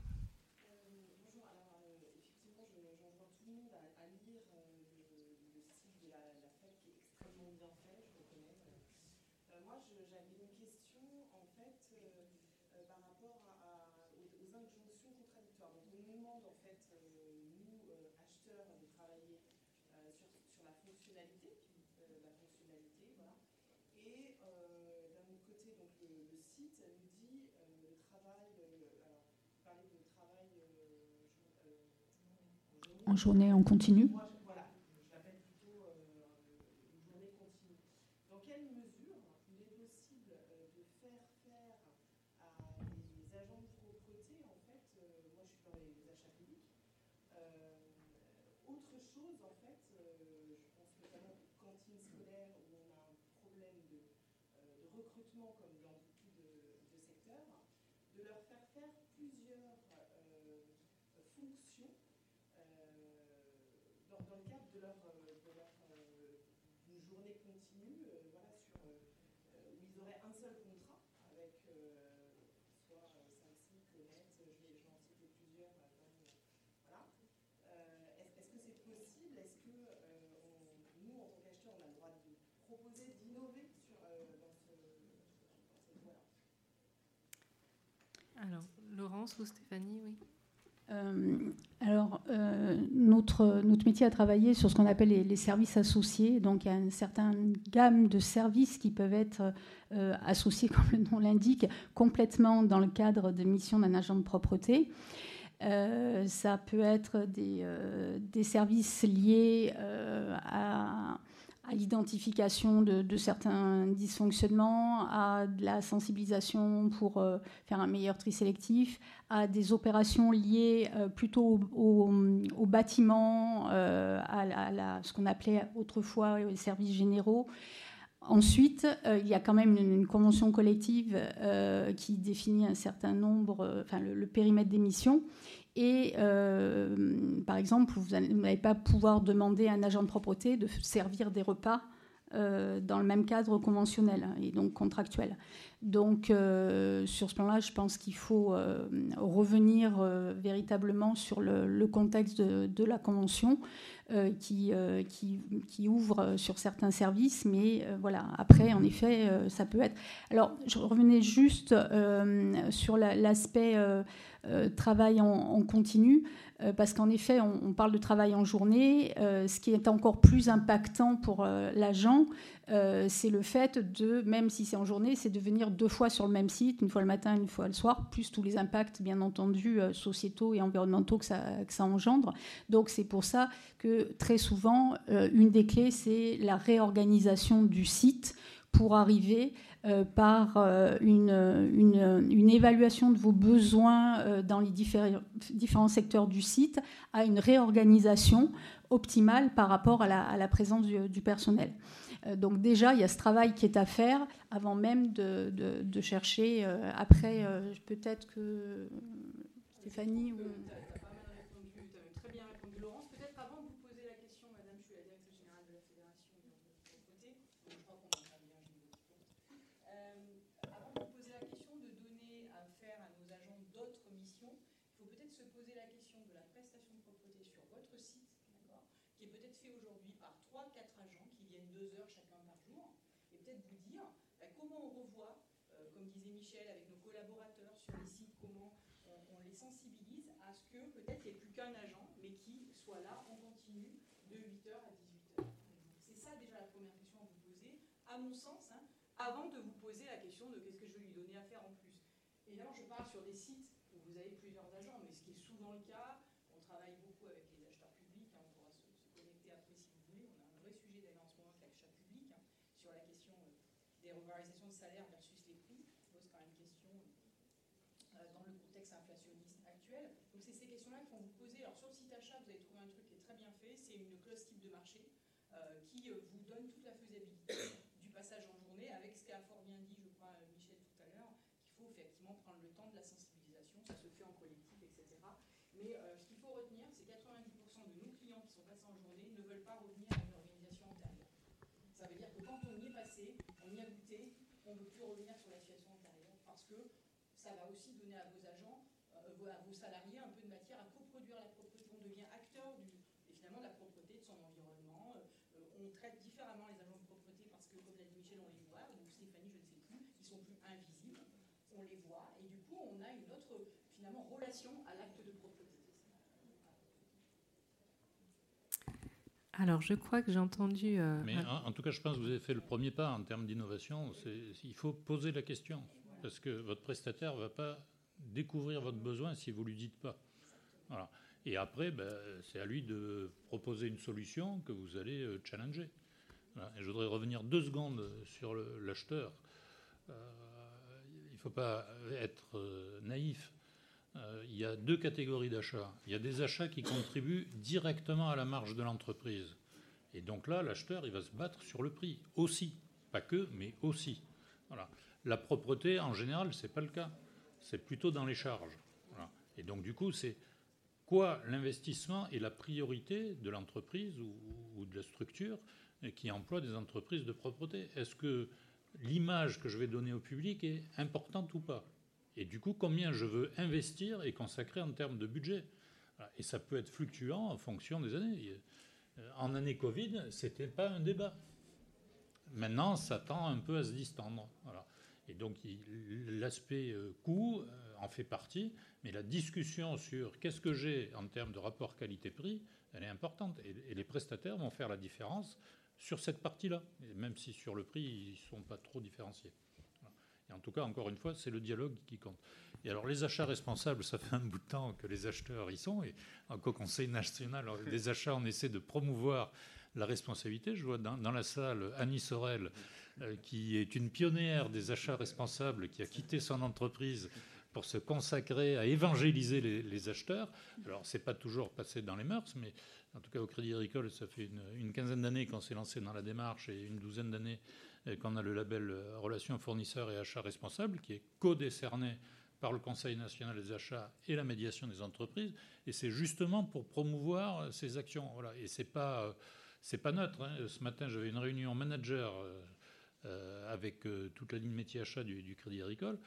Bonjour, alors effectivement, j'envoie tout le monde à lire le site de la fête qui est extrêmement bien fait, je reconnais. Moi, j'avais une question en fait par rapport aux injonctions contradictoires. Donc, on nous demande en fait, nous, acheteurs, de travailler sur la fonctionnalité, la fonctionnalité, voilà. Et d'un autre côté, donc le site nous dit le travail en journée en continu Voilà, je l'appelle plutôt euh, une journée continue. Dans quelle mesure il est possible euh, de faire faire à des agents de propreté, en fait, euh, moi je suis dans les achats publics, autre chose, en fait, je pense notamment aux cantines scolaires où on a un problème de, recrutement comme dans beaucoup de, de secteurs, de leur faire faire plusieurs fonctions dans, le cadre de leur, euh, euh, journée continue, euh, voilà, où ils auraient un seul contrat avec soit 5, 6, Connect, je vais, en citer plusieurs. voilà. Est-ce que c'est possible? Est-ce que nous, en tant qu'acheteurs, on a le droit de proposer d'innover dans, ce, voie-là? Alors, Laurence ou Stéphanie, oui euh, alors, euh, notre, métier a travaillé sur ce qu'on appelle les, services associés. Donc, il y a une certaine gamme de services qui peuvent être euh, associés, comme le nom l'indique, complètement dans le cadre de missions d'un agent de propreté. ça peut être des services liés à à l'identification de, certains dysfonctionnements, à de la sensibilisation pour euh, faire un meilleur tri sélectif, à des opérations liées euh, plutôt au, bâtiment, euh, à, ce qu'on appelait autrefois les services généraux. Ensuite, il y a quand même une, convention collective qui définit un certain nombre, enfin le périmètre des missions. Et euh, par exemple, vous n'allez pas pouvoir demander à un agent de propreté de servir des repas euh, dans le même cadre conventionnel et donc contractuel. Donc euh, sur ce plan-là, je pense qu'il faut revenir véritablement sur le, contexte de, la convention qui, ouvre sur certains services, mais voilà, après, en effet, ça peut être... Alors, je revenais juste sur l'aspect... Euh, travail en, continu, euh, parce qu'en effet, on, parle de travail en journée. Euh, ce qui est encore plus impactant pour l'agent, c'est le fait de, même si c'est en journée, c'est de venir deux fois sur le même site, une fois le matin, une fois le soir, plus tous les impacts, bien entendu, sociétaux et environnementaux que ça, engendre. Donc c'est pour ça que très souvent, une des clés, c'est la réorganisation du site pour arriver euh, par euh, une, une, évaluation de vos besoins euh, dans les différents, secteurs du site à une réorganisation optimale par rapport à la présence du, personnel. Donc déjà, il y a ce travail qui est à faire avant même de, chercher. après, peut-être que Stéphanie... Ou... avec nos collaborateurs sur les sites, comment on, les sensibilise à ce que peut-être il n'y ait plus qu'un agent, mais qui soit là en continu de 8h à 18h. C'est ça déjà la première question à vous poser, à mon sens, hein, avant de vous poser la question de qu'est-ce que je vais lui donner à faire en plus. Évidemment, je parle sur des sites où vous avez plusieurs agents, mais ce qui est souvent le cas, on travaille beaucoup avec les acheteurs publics, hein, on pourra se, connecter après si vous voulez. On a un vrai sujet d'ailleurs en ce moment avec l'achat public hein, sur la question euh, des revalorisations de salaire versus les prix. Ça pose quand même question euh, dans le contexte inflationniste c'est ces questions-là qu'il faut vous poser. Alors sur le site achat, vous avez trouvé un truc qui est très bien fait, c'est une clause type de marché euh, qui euh, vous donne toute la faisabilité du passage en journée avec ce qu'a fort bien dit, je crois, Michel tout à l'heure, qu'il faut effectivement prendre le temps de la sensibilisation, ça se fait en collectif, etc. Mais euh, ce qu'il faut retenir, c'est 90% de nos clients qui sont passés en journée ne veulent pas revenir à une organisation antérieure. Ça veut dire que quand on y est passé, on y a goûté, on ne veut plus revenir sur la situation antérieure parce que ça va aussi donner à vos agents, à vos salariés un peu de matière à coproduire la propreté. On devient acteur du, et finalement de la propreté de son environnement. Euh, on traite différemment les agents de propreté parce que, comme l'a dit Michel, on les voit, ou Stéphanie, je ne sais plus, ils sont plus invisibles. On les voit et du coup, on a une autre finalement relation à l'acte de propreté. Alors, je crois que j'ai entendu. Euh, Mais en, en, tout cas, je pense que vous avez fait le premier pas en termes d'innovation. Il faut poser la question. Parce que votre prestataire ne va pas découvrir votre besoin si vous ne lui dites pas. Voilà. Et après, ben, c'est à lui de proposer une solution que vous allez euh, challenger. Je voudrais revenir deux secondes sur l'acheteur. Euh, il ne faut pas être euh, naïf. Il y a deux catégories d'achats. Il y a des achats qui contribuent directement à la marge de l'entreprise. Et donc là, l'acheteur, il va se battre sur le prix aussi. Pas que, mais aussi. La propreté, en général, ce n'est pas le cas. C'est plutôt dans les charges. Et donc, du coup, c'est quoi l'investissement et la priorité de l'entreprise ou, de la structure qui emploie des entreprises de propreté? Est-ce que l'image que je vais donner au public est importante ou pas? Et du coup, combien je veux investir et consacrer en termes de budget? Et ça peut être fluctuant en fonction des années. En année Covid, ce n'était pas un débat. Maintenant, ça tend un peu à se distendre. Et donc l'aspect coût en fait partie, mais la discussion sur qu'est-ce que j'ai en termes de rapport qualité-prix, elle est importante. Et, les prestataires vont faire la différence sur cette partie-là, même si sur le prix, ils ne sont pas trop différenciés. Et en tout cas, encore une fois, c'est le dialogue qui compte. Et alors, les achats responsables, ça fait un bout de temps que les acheteurs y sont. Et encore Conseil national des achats, on essaie de promouvoir la responsabilité. Je vois dans, dans la salle Annie Sorel, euh, qui est une pionnière des achats responsables, qui a quitté son entreprise pour se consacrer à évangéliser les, acheteurs. Alors, ce n'est pas toujours passé dans les mœurs, mais en tout cas au Crédit Agricole, ça fait une, quinzaine d'années qu'on s'est lancé dans la démarche et une douzaine d'années qu'on a le label Relations fournisseurs et achats responsables, qui est co-décerné par le Conseil national des achats et la médiation des entreprises. Et c'est justement pour promouvoir ces actions. Voilà. Et ce n'est pas, c'est pas neutre. Hein. Ce matin, j'avais une réunion manager euh, avec euh, toute la ligne métier achat du Crédit Agricole.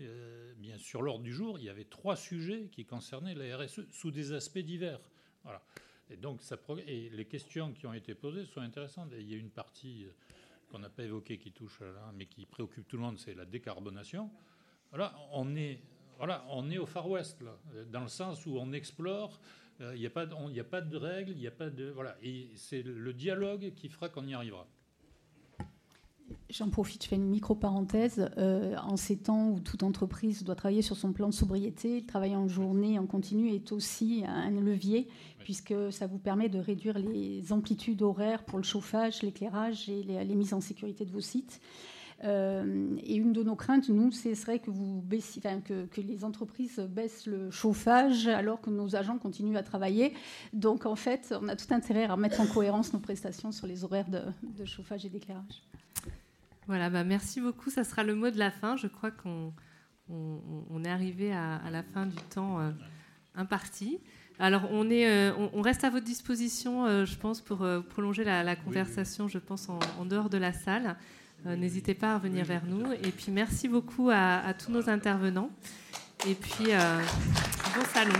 Euh, bien sur l'ordre du jour, il y avait trois sujets qui concernaient la RSE sous des aspects divers. Voilà. Et donc, les questions qui ont été posées sont intéressantes. Il y a une partie qu'on n'a pas évoquée qui touche mais qui préoccupe tout le monde, c'est la décarbonation. Voilà, on est, voilà, on est au Far West, là, dans le sens où on explore. Il euh, n'y a, a, pas de règles, il n'y a pas de. Voilà. Et c'est le dialogue qui fera qu'on y arrivera. J'en profite, je fais une micro-parenthèse. Euh, en ces temps où toute entreprise doit travailler sur son plan de sobriété, le travail en journée, en continu est aussi un levier, oui. puisque ça vous permet de réduire les amplitudes horaires pour le chauffage, l'éclairage et les, les, mises en sécurité de vos sites. Euh, et une de nos craintes, nous, ce serait que, vous baissiez, enfin, que, que, les entreprises baissent le chauffage alors que nos agents continuent à travailler. Donc, en fait, on a tout intérêt à mettre en cohérence nos prestations sur les horaires de, de chauffage et d'éclairage. Voilà, bah merci beaucoup. Ça sera le mot de la fin. Je crois qu'on on, on est arrivé à, à, la fin du temps euh, imparti. Alors, on, est, euh, on, on, reste à votre disposition, euh, je pense, pour prolonger la, la conversation, oui, je pense, en, en, dehors de la salle. N'hésitez pas à revenir oui, vers nous. Et puis, merci beaucoup à, à tous nos intervenants. Et puis, bon salon.